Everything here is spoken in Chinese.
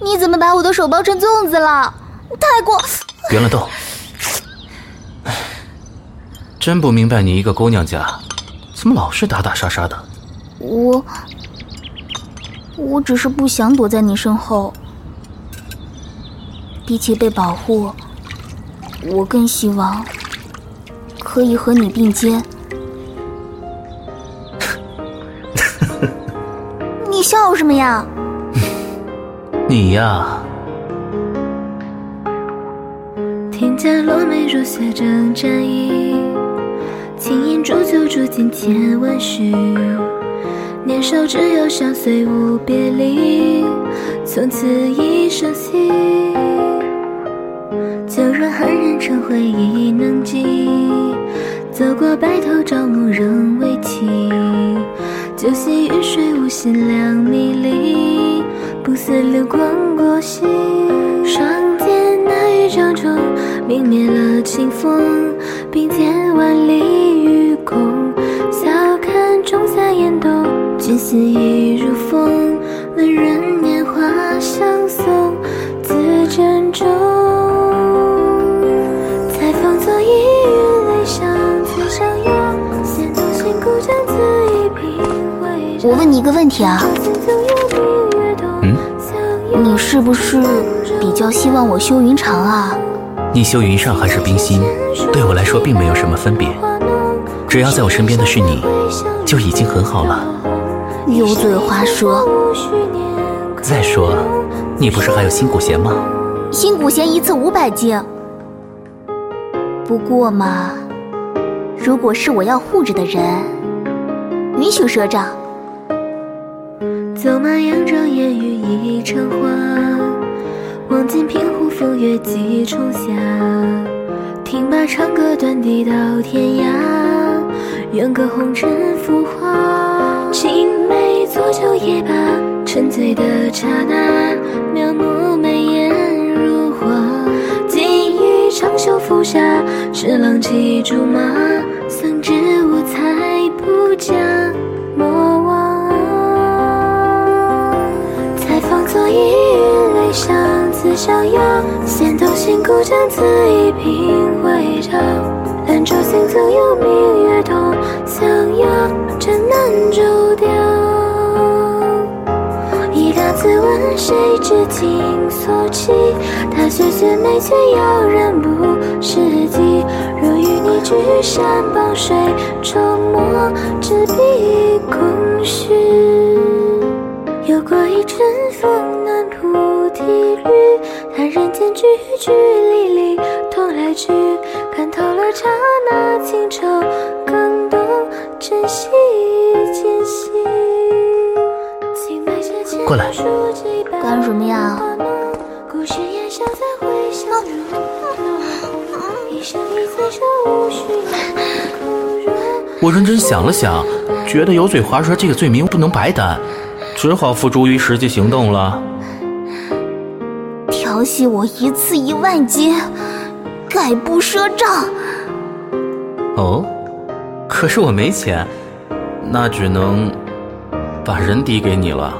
你怎么把我的手包成粽子了？太过！别乱动！真不明白你一个姑娘家，怎么老是打打杀杀的？我，我只是不想躲在你身后。比起被保护，我更希望可以和你并肩。你笑什么呀？你呀。天降落梅如雪正战役，轻吟煮酒煮尽千万绪。年少只有相随无别离，从此一生惜。就让酣然成回忆能记，走过白头朝暮仍未弃。酒席雨水无心两迷离，不似流光过隙。双剑那一掌中。泯灭了清风，并肩万里与共。笑看仲夏烟斗，君心已如风。问人年华相送，自珍重。采风作意，云雷响，自相拥。闲独行，故将此一我问你一个问题啊，嗯，你是不是比较希望我修云长啊？你修云上还是冰心，对我来说并没有什么分别。只要在我身边的是你，就已经很好了。油嘴滑舌。再说，你不是还有新古弦吗？新古弦一次五百斤。不过嘛，如果是我要护着的人，允许赊账。走马扬州，烟雨已成花。望尽平湖风月几重霞，听罢长歌断笛到天涯，愿隔红尘浮华。青梅浊酒也罢，沉醉的刹那，描摹眉眼如画。锦衣长袖拂纱，是郎骑竹马，逍遥，闲独行，故将此一品为照。兰舟行，总有明月同逍遥，真难骤调。一答自问，谁知情所起？他雪雪眉却妖然不识机。若与你居山傍水，终莫执笔空虚。句句离离，同来去，看透了刹那情愁，更懂珍惜间隙。过来，干什么呀？我认真想了想，觉得油嘴滑舌这个罪名不能白担。只好付诸于实际行动了。调戏我一次一万金，概不赊账。哦，可是我没钱，那只能把人抵给你了。